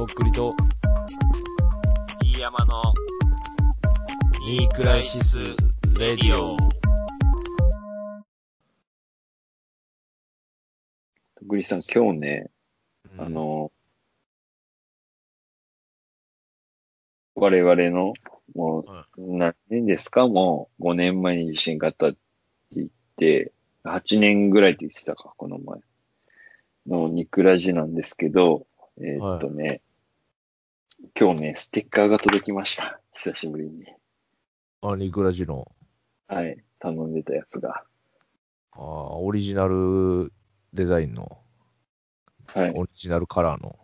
とっくりと、飯山のニークライシス・レディオ。グリさん、今日ね、うんあ、の、我々の、もはう、何年ですか？もう、5年前に地震があったって言って、8年ぐらいって言ってたか、この前。のニクラジなんですけど、えーっとね、今日ね、ステッカーが届きました。久しぶりに。あ、ニークラジの、はい。頼んでたやつが。あーオリジナルデザインの、はい。オリジナルカラーの。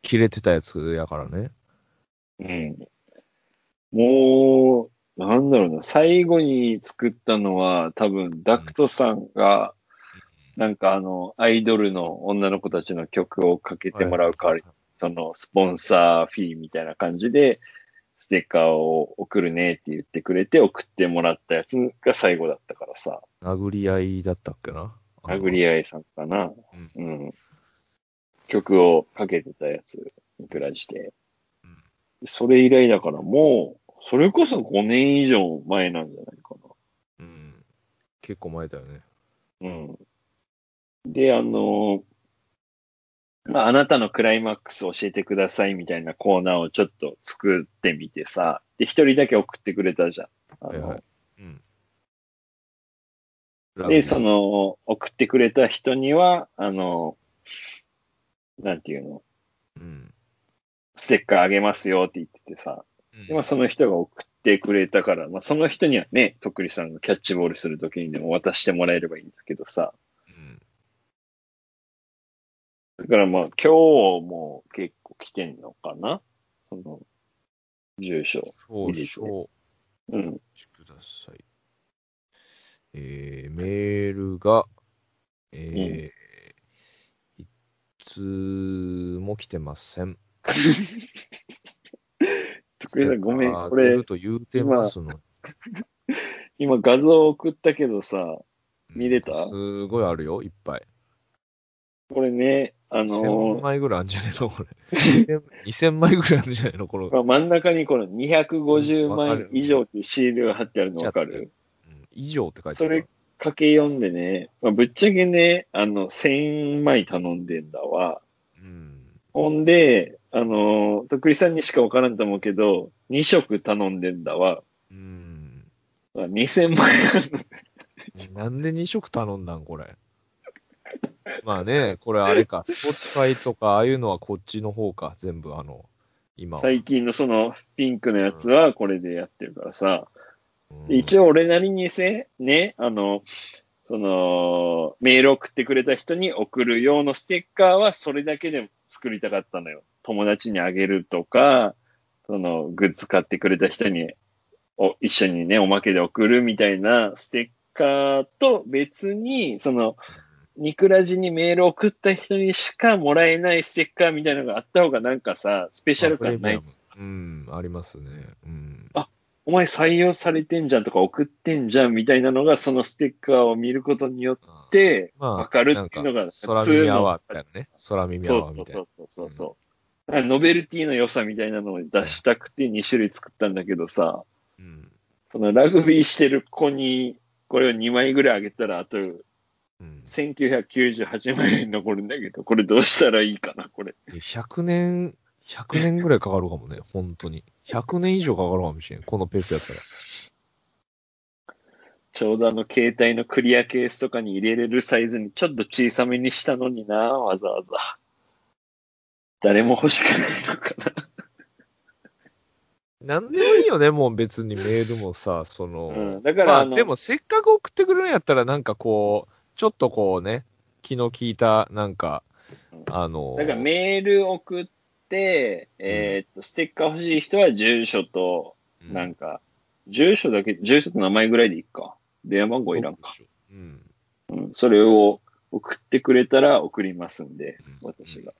切れてたやつやからね。うん。もう、なんだろうな、最後に作ったのは多分ダクトさんが、なんかあの、アイドルの女の子たちの曲をかけてもらう代わり、そのスポンサーフィーみたいな感じで、ステッカーを送るねって言ってくれて送ってもらったやつが最後だったからさ、殴り合いだったっけな？殴り合いさんかな。うんうん。曲をかけてたやつに暮らしてうん。それ以来だからもう、それこそ5年以上前なんじゃないかうん。結構前だよね。な。うん。で、あの、まあ、あなたのクライマックス教えてくださいみたいなコーナーをちょっと作ってみてさ、で、一人だけ送ってくれたじゃん。はいはいうん。で、そ、の、送ってくれた人には、あの、なんていうの、うん。ステッカーあげますよって言っててさ、うんでまあ、その人が送ってくれたから、まあ、その人にはね、とっくりさんがキャッチボールするときにでも渡してもらえればいいんだけどさ、うんだからまあ、今日も結構来てんのかな？その、住所。少々おうん。待ちください。えー、メールが、えー、いつも来てません。とっくりさんごめん、これと言うてますの。今画像送ったけどさ、見れた？すごいあるよ、いっぱい。これね、あの1000ー枚ぐらいあるんじゃねえのこれ。2000 2000枚ぐらいあるんじゃないのこの、まあ、真ん中にこの250枚以上っていうシールが貼ってあるのわかうんる以上って書いてそれある。かけ読んでね、まあ、ぶっちゃけね、あの、1000枚頼んでんだわ。うん。ほんで、あの、とっくりさんにしかわからんと思うけど、2食頼んでんだわ。うん。まあ2000枚あるのなんで2食頼んだんこれ？まあね、これあれか、スポッチファイとか、ああいうのはこっちの方か、全部あの、今は。最近のそのピンクのやつはこれでやってるからさ。うん一応俺なりにせ、ね、あの、その、メール送ってくれた人に送る用のステッカーはそれだけで作りたかったのよ。友達にあげるとか、その、グッズ買ってくれた人に、お、一緒にね、おまけで送るみたいなステッカーと別に、その、ニクラジにメール送った人にしかもらえないステッカーみたいなのがあった方がなんかさ、スペシャル感ない？うん、ありますね。うん。お前採用されてんじゃんとか送ってんじゃんみたいなのが、そのステッカーを見ることによって、まあわかるっていうのが、空耳アワーみたいなね。空耳アワーみたいなそうそう。そうそうそう。ノベルティの良さみたいなのを出したくて2種類作ったんだけどさ、うん。そのラグビーしてる子にこれを2枚ぐらいあげたら、あとうん。1998万円残るんだけど、これどうしたらいいかな、これ。100年、100年ぐらいかかるかもね、本当に。100年以上かかるかもしれん。このペースやったら。ちょうどあの携帯のクリアケースとかに入れれるサイズにちょっと小さめにしたのにな、わざわざ。誰も欲しくないのかな。なんでもいいよね、もう別にメールもさ、その、うんだからまあ、でもせっかく送ってくれるんやったら、なんかこう、ちょっとこうね、気の利いた、なんか、あの、だからメール送って、えーっと、ステッカー欲しい人は住所と、うんなんか、住所だけ、住所と名前ぐらいでいいか。電話番号いらんか。うん。うん。それを送ってくれたら送りますんで、うん私が。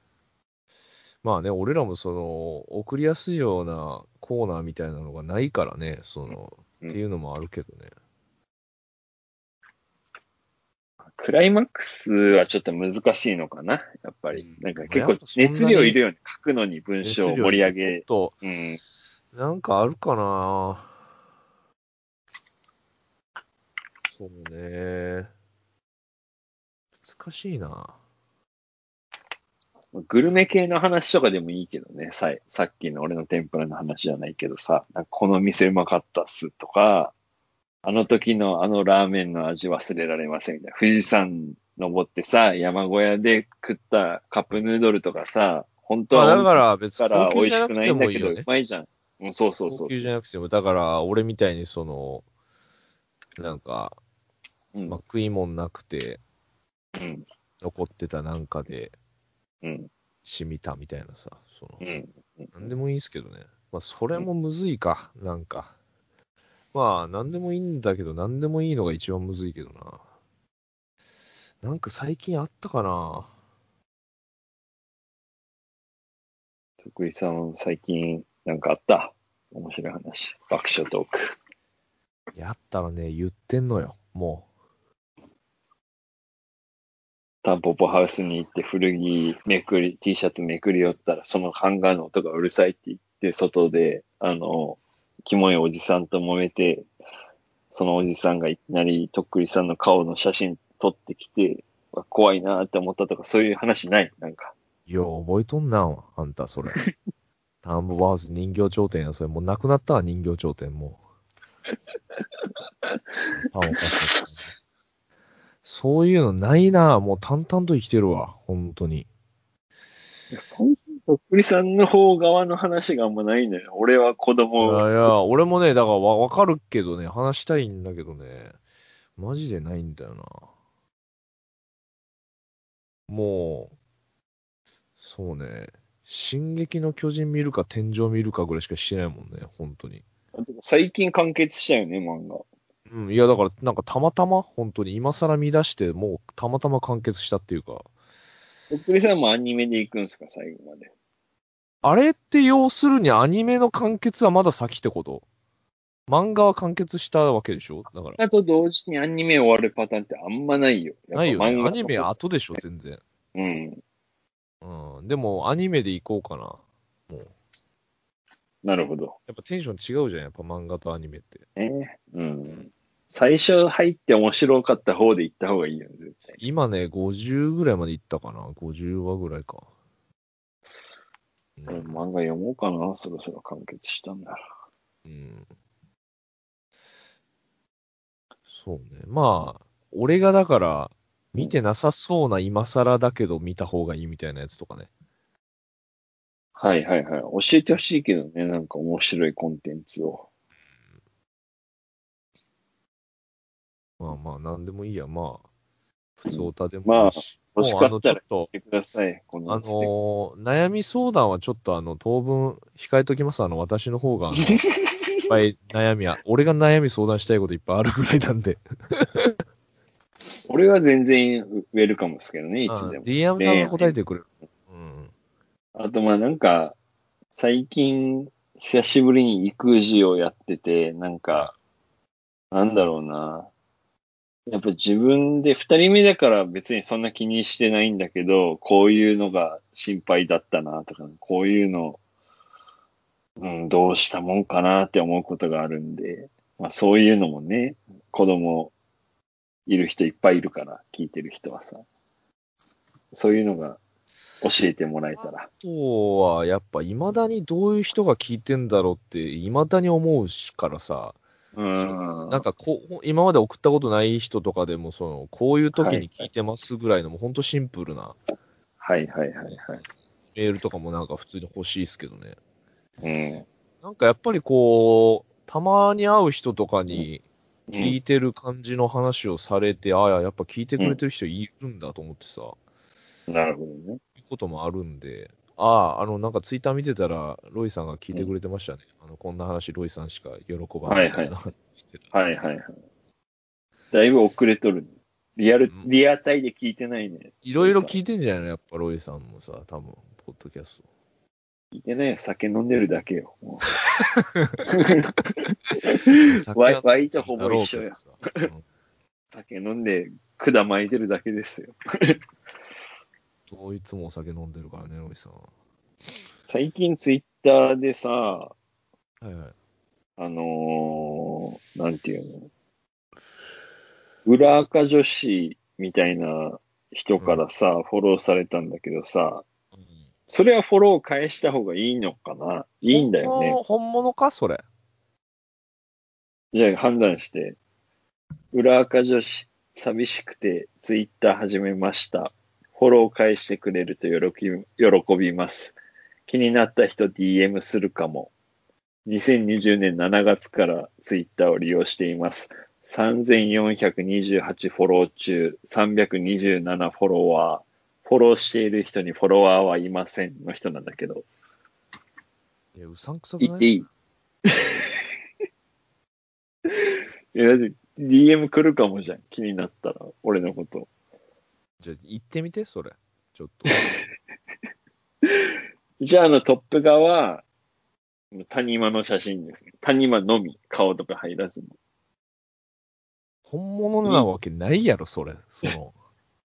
まあね、俺らもその、送りやすいようなコーナーみたいなのがないからね、その、うんっていうのもあるけどね。クライマックスはちょっと難しいのかな、やっぱり。なんか結構熱量いるよね。書くのに文章を盛り上げ。と、うん。なんかあるかな？そうね。難しいな。グルメ系の話とかでもいいけどね。ささっきの俺の天ぷらの話じゃないけどさ、この店うまかったっすとか、あの時のあのラーメンの味忘れられませんみたいな。富士山登ってさ、山小屋で食ったカップヌードルとかさ、本当まあはだから別から美味しくないてんだけど。うまいじゃん。うん、そうそうそう高級じゃなくても、だから俺みたいにその、なんか、うんまあ、食い物なくてうん。残ってたなんかでうん。染みたみたいなさ、そのう、ん。なんでもいいんすけどね。まあそれもむずいか、なんか。まあなんでもいいんだけど、なんでもいいのが一番むずいけどな。なんか最近あったかな？徳井さん、最近なんかあった？面白い話。爆笑トーク。やったらね、言ってんのよ、もタンポポハウスに行って古着めくり、T シャツめくり寄ったら、そのハンガーの音がうるさいって言って、外で、あの、キモいおじさんと揉めて、そのおじさんがいきなりとっくりさんの顔の写真撮ってきて、わ怖いなって思ったとか、そういう話ない？なんか。う。よう覚えとんな、あんた、それ。タンボバハウス人形頂点や、それ。もうなくなったわ、人形頂点、もう。パンおかしいそういうのないな、もう淡々と生きてるわ、本当に。そんとっくりさんの方側の話があんまないのよ。俺は子い供やいや、俺もね、だからわわかるけどね、話したいんだけどね、マジでないんだよな。もう、そうね、進撃の巨人見るか天井見るかぐらいしかしてないもんね、本当に。最近完結したよね、漫画。うん、いや、だから、なんかたまたま、本当に今更見出して、もうたまたま完結したっていうか、とっくりさんもアニメで行くんすか、最後まで。あれって要するにアニメの完結はまだ先ってこと？漫画は完結したわけでしょ？だから。あと同時にアニメ終わるパターンってあんまないよ。ないよね。アニメ後でしょ、全然。うん。うん。でも、アニメで行こうかな。もう。なるほど。やっぱテンション違うじゃん、やっぱ漫画とアニメって。ね。うん。最初入って面白かった方で行った方がいいよね、絶対。今ね、50ぐらいまで行ったかな。50話ぐらいか。う俺ん。漫画読もうかな、そろそろ完結したんだら。うん、そうね。まあ、俺がだから、見てなさそうな今更だけど見た方がいいみたいなやつとかね。はいはいはい。教えてほしいけどね、なんか面白いコンテンツを。まあまあ、なんでもいいや。まあ、普通歌でもいいし。欲しもうあの、ちかったらょっと、言ってください、こあののー悩み相談はちょっとあの、当分控えときます。あの、私の方が、いっぱい悩みは、俺が悩み相談したいこといっぱいあるぐらいなんで。俺は全然ウェルカムですけどね、いつでも。DM さんが答えてくれる。うん。あと、まあなんか、最近、久しぶりに育児をやってて、なんか、なんだろうな。やっぱ自分で二人目だから別にそんな気にしてないんだけど、こういうのが心配だったなとか、こういうの、うん、どうしたもんかなって思うことがあるんで、まあそういうのもね、子供いる人いっぱいいるから、聞いてる人はさ。そういうのが教えてもらえたら。あとは、やっぱ、未だにどういう人が聞いてんだろうって、未だに思うしからさ、うん。なんかこう、今まで送ったことない人とかでも、その、こういう時に聞いてますぐらいの、もうほんとシンプルなはいはいはいはい。メールとかもなんか普通に欲しいですけどね。うん。なんかやっぱりこう、たまに会う人とかに聞いてる感じの話をされて、ああ、やっぱ聞いてくれてる人いるんだと思ってさ、なるほどね。いうこともあるんで、ああ、あの、なんかツイッター見てたら、ロイさんが聞いてくれてましたね。あの、こんな話、ロイさんしか喜ばないみたいな話してた。はいはいはい。だいぶ遅れとる。リアルうん、リアタイで聞いてないね。いろいろ聞いてんじゃないの？やっぱロイさんもさ、多分、ポッドキャスト。聞いてないよ。酒飲んでるだけよ。ワイワイとほぼ一緒や酒飲んで管巻いてるだけですよ。そういつもお酒飲んでるからね、おじさん。最近ツイッターでさ、はいはい。あのー、なんていうの？裏垢女子みたいな人からさ、フォローされたんだけどさ、それはフォロー返した方がいいのかな？いいんだよね。本物本物か、それ。じゃあ判断して。裏垢女子、寂しくてツイッター始めました。フォロー返してくれると喜び喜びます。気になった人 DM するかも。2020年7月からツイッターを利用しています。3428フォロー中、327フォロワー。フォローしている人にフォロワーはいませんの人なんだけど。いや、うさんくさくない？言っていいいや、だって DM 来るかもじゃん。気になったら、俺のこと。じゃあ、行ってみて、それ。ちょっと。じゃあ、あの、トップ画は、谷間の写真ですね。谷間のみ、顔とか入らずに。本物なわけないやろ、それ。その、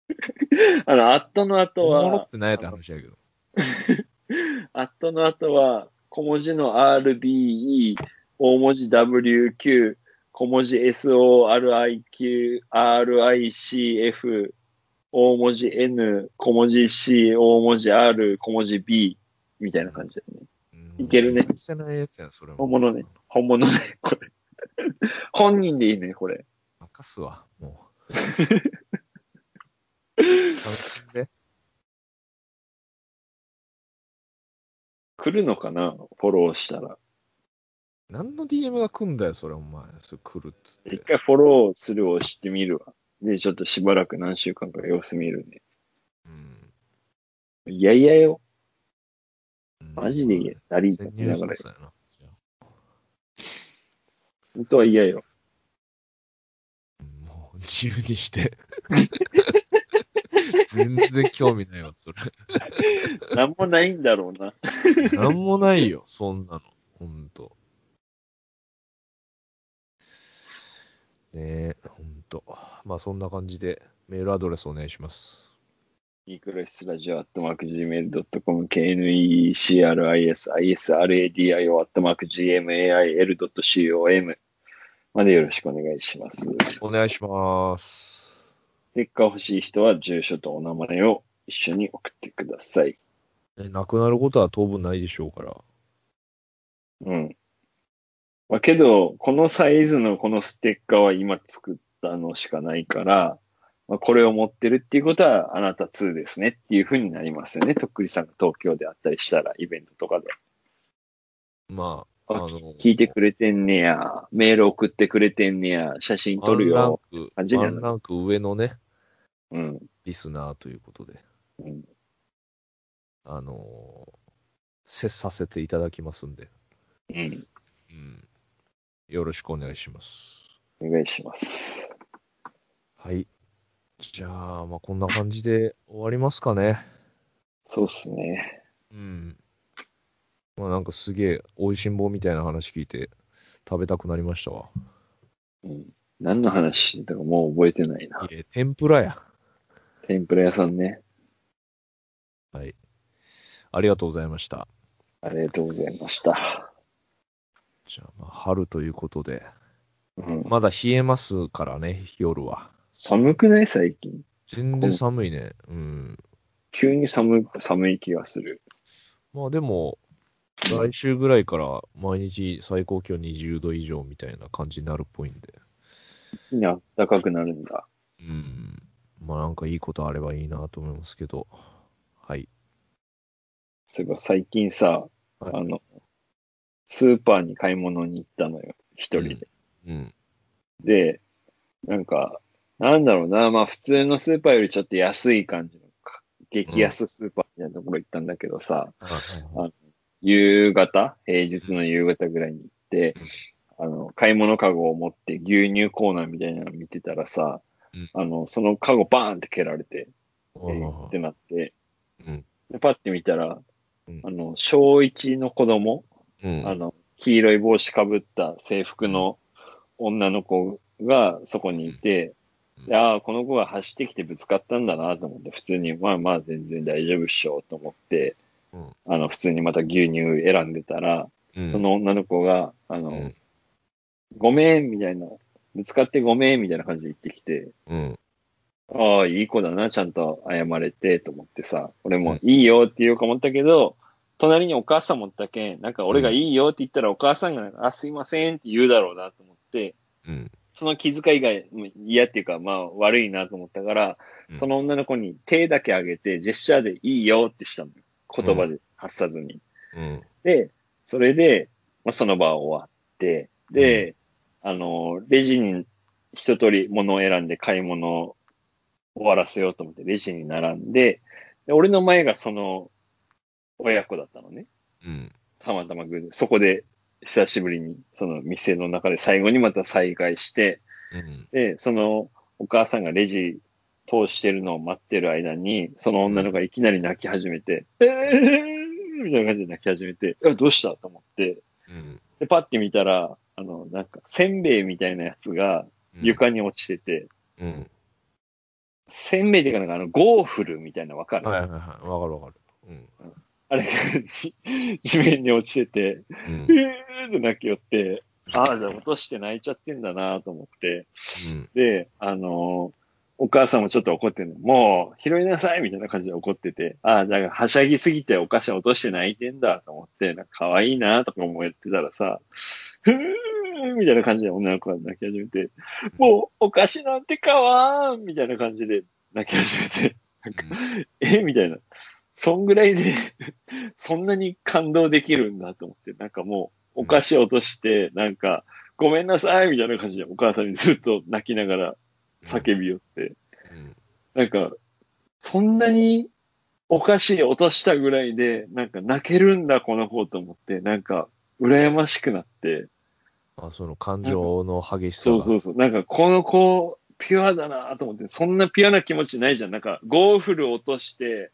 あの、アットの後は本物っ、てないって話やけど。アットの後は、小文字の RBE、大文字 WQ、小文字 SORIQ、RICF、大文字 N、小文字 C、大文字 R、小文字 B、みたいな感じだよね。うんいけるね。してないやつやん、それも。本物ね。本物ね、これ。本人でいいね、これ。任すわ、もう。楽しんで。来るのかなフォローしたら。何の DM が来んだよ、それ、お前。それ来るっつって。一回フォローするを押してみるわ。で、ちょっとしばらく何週間か様子見るね。うん。いやいやよ。うんマジで嫌。ダリー潜と言いながら本当は嫌よ。うんもう、自由にして。全然興味ないわ、それ。なんもないんだろうな。なんもないよ、そんなの。ほんと。ねえ、ほんと。まあ、そんな感じで、メールアドレスお願いします。ニクラシスラジオアットマーク Gmail.com、KNECRIS、ISRADIO アットマーク GMAIL.com までよろしくお願いします。お願いします。ステッカー欲しい人は住所とお名前を一緒に送ってください。えなくなることは当分ないでしょうから。うん。まあ、けど、このサイズのこのステッカーは今作ったのしかないから、まあ、これを持ってるっていうことはあなた2ですねっていう風になりますよね。とっくりさんが東京であったりしたら、イベントとかで。まあ、ああの、聞いてくれてんねや、メール送ってくれてんねや、写真撮るよ。ワンランランク上のね、うん。リスナーということで、うんあのー接させていただきますんで、うん。うん。よろしくお願いします。お願いします。はい。じゃあ、まあ、こんな感じで終わりますかね。そうっすね。うん。まあ、なんかすげえ、美味しんぼみたいな話聞いて、食べたくなりましたわ。うん。何の話してたかもう覚えてないな。いえ、天ぷらや。天ぷら屋さんね。はい。ありがとうございました。ありがとうございました。じゃあ、まあ、春ということで、うん。まだ冷えますからね、夜は。寒くない？最近。全然寒いね。うん。急に寒い、寒い気がする。まあでも、来週ぐらいから毎日最高気温20度以上みたいな感じになるっぽいんで。に暖かくなるんだ。うん。まあなんかいいことあればいいなと思いますけど。はい。そういえば最近さ、はいあの、スーパーに買い物に行ったのよ。一人で。うん。で、なんか、なんだろうな、まあ普通のスーパーよりちょっと安い感じのか、激安スーパーみたいなところ行ったんだけどさ、はい夕方、平日の夕方ぐらいに行って、あの、買い物カゴを持って牛乳コーナーみたいなの見てたらさ、うん。あの、そのカゴバーンって蹴られて、えはいーってなって、うん。でパッて見たら、うん。あの、小一の子供、うん。あの、黄色い帽子かぶった制服の女の子がそこにいて、うんでああ、この子が走ってきてぶつかったんだなと思って、普通に、まあまあ全然大丈夫っしょと思って、うんあの、普通にまた牛乳選んでたら、うん。その女の子が、あの、うんごめん、みたいな、ぶつかってごめん、みたいな感じで言ってきて、うん。ああ、いい子だな、ちゃんと謝れて、と思ってさ、俺もうんいいよって言おうか思ったけど、隣にお母さんもったけん、なんか俺がいいよって言ったらお母さんがあ、すいませんって言うだろうなと思って、うん。その気遣いがうん嫌っていうか、まあ悪いなと思ったから、うんその女の子に手だけ上げて、ジェスチャーでいいよってしたのよ。言葉で発さずに。うん。で、それで、まあ、その場は終わって、で、あの、レジに一通り物を選んで買い物を終わらせようと思ってレジに並んで、で俺の前がその親子だったのね。うん。たまたま偶然。そこで久しぶりにその店の中で最後にまた再会して、うん。で、そのお母さんがレジ通してるのを待ってる間に、その女の子がいきなり泣き始めて、えーみたいな感じで泣き始めて、どうしたと思って、うん。で、パッて見たら、あの、なんか、せんべいみたいなやつが床に落ちてて、うん。せんべいっていうかなんかあの、ゴーフルみたいなわかる、はいはいはい。わかるわかる。うん。あれが地地面に落ちてて、うんう。ーって泣きよって、ああ、じゃあ落として泣いちゃってんだなと思って、うん。で、あのーお母さんもちょっと怒ってるの。もう、拾いなさいみたいな感じで怒ってて、ああ、じゃあ、はしゃぎすぎてお菓子落として泣いてんだと思って、なんか可愛いなとか思ってたらさ、ふーみたいな感じで女の子が泣き始めて、もう、お菓子なんて買わんみたいな感じで泣き始めて、なんか、えみたいな。そんぐらいで、そんなに感動できるんだと思って、なんかもう、お菓子落として、なんか、ごめんなさいみたいな感じでお母さんにずっと泣きながら叫びよって、うん。なんか、そんなにお菓子落としたぐらいで、なんか泣けるんだ、この子と思って、なんか、羨ましくなって、あ、その感情の激しさが。そうそうそう、なんかこの子、ピュアだなと思って、そんなピュアな気持ちないじゃん。なんか、ゴーフル落として、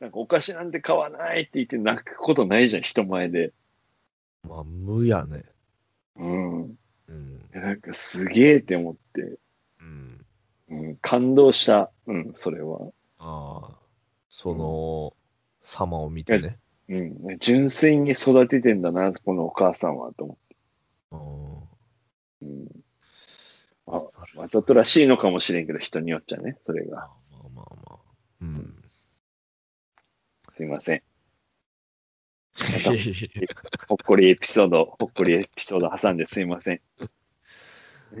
なんかお菓子なんて買わないって言って泣くことないじゃん、人前で。まあ、無やね。うん。うん。なんかすげえって思って、うん。うん、感動した。うん、それは。ああ、その、様を見てね。うん、純粋に育ててんだな、このお母さんは、と思って。うん。うん。あ、わざとらしいのかもしれんけど、人によっちゃね、それが。まあまあまあまあ。うん。すいません。ほっこりエピソード、ほっこりエピソード挟んですいません。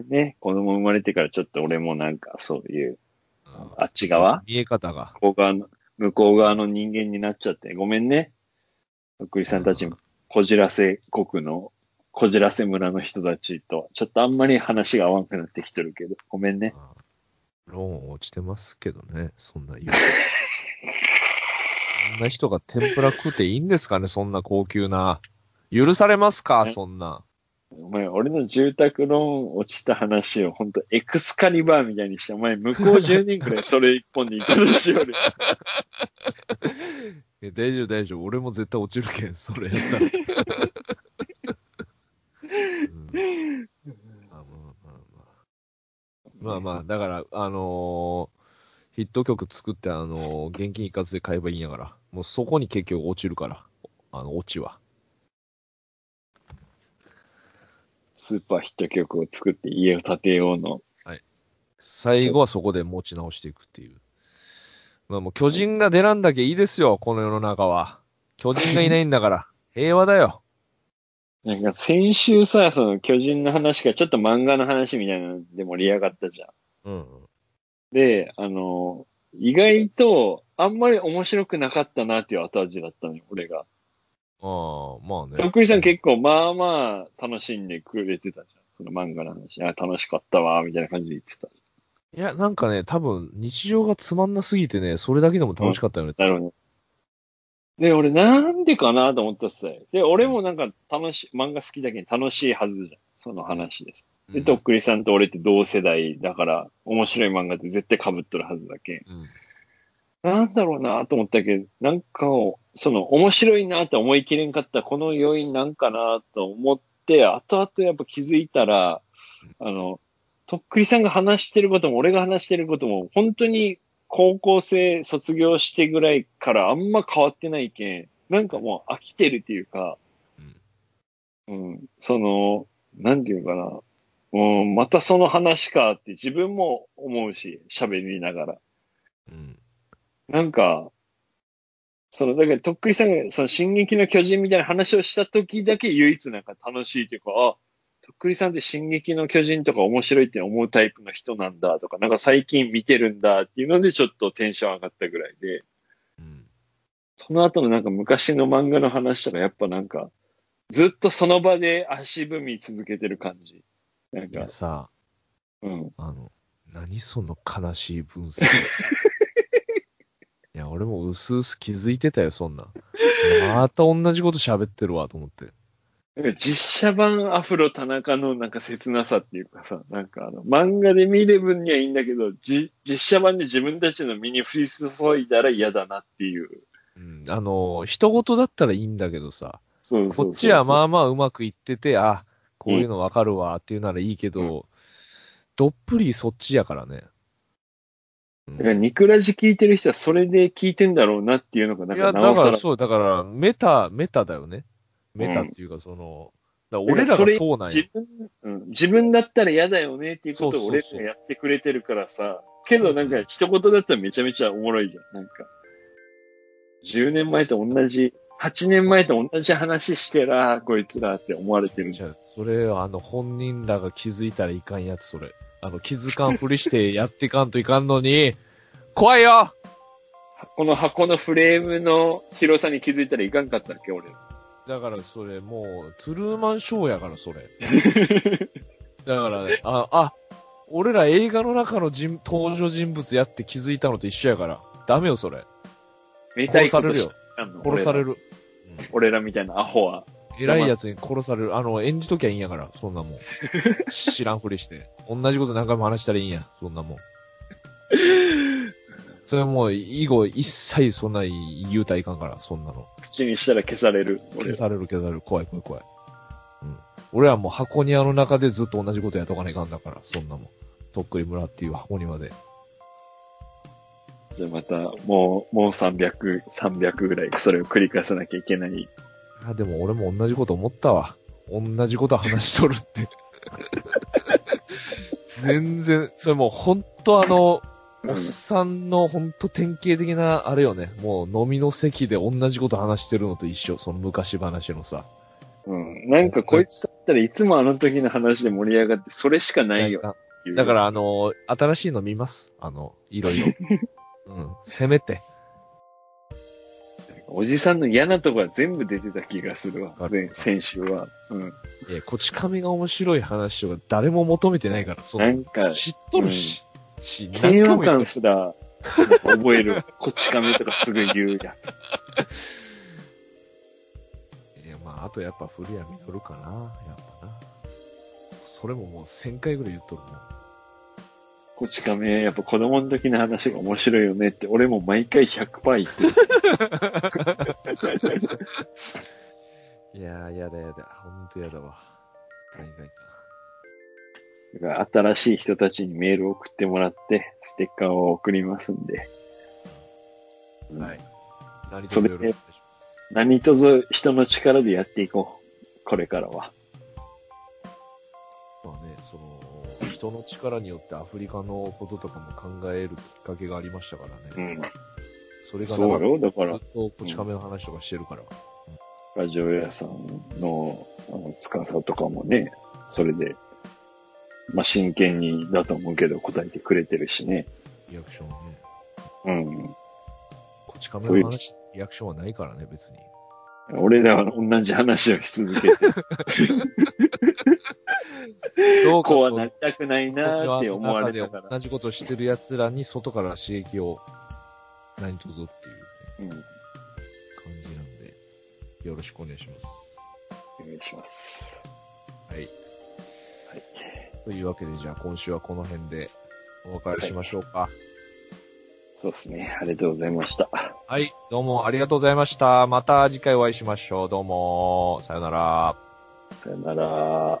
ね、子供生まれてからちょっと俺もなんかそういう、あっち側？見え方が。向こう側の、向こう側の人間になっちゃって、ごめんね。とっくりさんたち、こじらせ国の、こじらせ村の人たちと、ちょっとあんまり話が合わんくなってきてるけど、ごめんね。あローン落ちてますけどね、そんな言う。そんな人が天ぷら食うていいんですかね、そんな高級な。許されますか、そんな。お前、俺の住宅ローン落ちた話を、ほんとエクスカリバーみたいにして、お前、向こう10年くらいそれ一本に いたとしよる。え大丈夫、大丈夫。俺も絶対落ちるけん、それやったら。うんまあまあまあまあ。まあまあ、だから、あのーヒット曲作って、あのー現金一括で買えばいいんやから。もうそこに結局落ちるから。あの、落ちは。スーパーヒット曲を作って家を建てようの。最後はそこで持ち直していくっていう。まあもう巨人が出らんだけいいですよ、この世の中は。巨人がいないんだから。平和だよ。なんか先週さ、その巨人の話がちょっと漫画の話みたいなので盛り上がったじゃん。うん。で、あの、意外とあんまり面白くなかったなっていう後味だったのよ、俺が。ああ、まあね。とっくりさん結構まあまあ楽しんでくれてたじゃん。その漫画の話。あ、楽しかったわ、みたいな感じで言ってた。いや、なんかね、多分、日常がつまんなすぎてね、それだけでも楽しかったよね。なるほど。で、俺なんでかなと思ったっすよ。で、俺もなんか楽しい、漫画好きだけど楽しいはずじゃん。その話です。で、うん。とっくりさんと俺って同世代だから、面白い漫画って絶対被っとるはずだけん。うん。なんだろうなと思ったけど、なんかを、その、面白いなって思い切れんかったこの要因なんかなと思って、後々やっぱ気づいたら、あの、とっくりさんが話してることも、俺が話してることも、本当に高校生卒業してぐらいからあんま変わってないけん、なんかもう飽きてるっていうか、うん、その、なんていうかな、うん、またその話かって自分も思うし、喋りながら。うん。なんか、その、だから、とっくりさんが、その、進撃の巨人みたいな話をした時だけ唯一なんか楽しいっていうか、あ、とっくりさんって進撃の巨人とか面白いって思うタイプの人なんだとか、なんか最近見てるんだっていうのでちょっとテンション上がったぐらいで、うん。その後のなんか昔の漫画の話とかやっぱなんか、ずっとその場で足踏み続けてる感じ。なんかさ、うん。あの、何その悲しい分析。いや、俺も薄々気づいてたよ、そんなん。また同じこと喋ってるわ、と思って。なんか実写版アフロ田中のなんか切なさっていうかさ、なんかあの、漫画で見る分にはいいんだけど、じ実写版で自分たちの身に降り注いだら嫌だなっていう。うん。あの、人事だったらいいんだけどさ、そうそうそうこっちはまあ、あまあうまくいってて、あ、こういうのわかるわっていうならいいけど、どっぷりそっちやからね。うんだからニクラジ聞いてる人はそれで聞いてんだろうなっていうのが、なんかなおさら。だからそう、だから、メタ、メタだよね。メタっていうか、その、だから俺らがそうなんや自。分、うん、自分だったら嫌だよねっていうことを俺らがやってくれてるからさ、けどなんか一言だったらめちゃめちゃおもろいじゃん。なんか、10年前と同じ、8年前と同じ話してら、こいつらって思われてるじゃん。それ、あの、本人らが気づいたらいかんやつ、それ。あの、気づかんふりしてやっていかんといかんのに、怖いよこの箱のフレームの広さに気づいたらいかんかったっけ、俺。だから、それ、もう、トゥルーマンショーやから、それ。だから、あ、あ、俺ら映画の中の人登場人物やって気づいたのと一緒やから。ダメよ、それ。めたいこと殺されるよ殺される。俺らみたいなアホは。偉いやつに殺される。あの、演じときゃいいんやから、そんなもん。知らんふりして。同じこと何回も話したらいいんや、そんなもん。それはもう、以後、一切そんな言うたらいかんから、そんなの。口にしたら消される。俺消される消される。怖い怖い怖い。うん。俺はもう箱庭の中でずっと同じことやっとかないかんだから、そんなもん。とっくり村っていう箱庭で。じゃあまた、もう、もう300、300ぐらいそれを繰り返さなきゃいけない。あ、でも俺も同じこと思ったわ。同じこと話しとるって。全然、それもうほんとあの、うんおっさんのほんと典型的な、あれよね。もう飲みの席で同じこと話してるのと一緒。その昔話のさ。うん。なんかこいつだったらいつもあの時の話で盛り上がって、それしかないよ。だからあの、新しいの見ます。あの、いろいろ。うん。せめて。おじさんの嫌なとこは全部出てた気がするわ先週は。うん。え、こち亀が面白い話とか誰も求めてないから。そのなんか、知っとるし。し、嫌何回悪感すら、覚える。こっち亀とかすぐ言うやつ。いや、まあ、あとやっぱ古谷実かな。やっぱな。それももう1000回ぐらい言っとるもん。こっち亀、やっぱ子供の時の話が面白いよねって、俺も毎回100%言ってる。いやー、やだやだ。ほんとやだわ。何回か。だから新しい人たちにメールを送ってもらって、ステッカーを送りますんで。はい。何それ卒よろしくお願いします。何卒人の力でやっていこう。これからは。人の力によってアフリカのこととかも考えるきっかけがありましたからね。うん。それがそうよ。だからずっ、とこち亀の話とかしてるから。ラジオ屋さんの、あの、司とかもね、それで、まあ、真剣にだと思うけど答えてくれてるしね。リアクションね。うん。こち亀の話、リアクションはないからね、別に。俺らは同じ話をし続けて、どうかこうはなりたくないなーって思われたから。同じことしてる奴らに外から刺激を何とぞっていう、ね、うん。感じなんで、よろしくお願いします。お願いします。はい。というわけで、じゃあ今週はこの辺でお別れしましょうか。そうですね。ありがとうございました。はい、どうもありがとうございました。また次回お会いしましょう。どうも、さよなら。さよなら。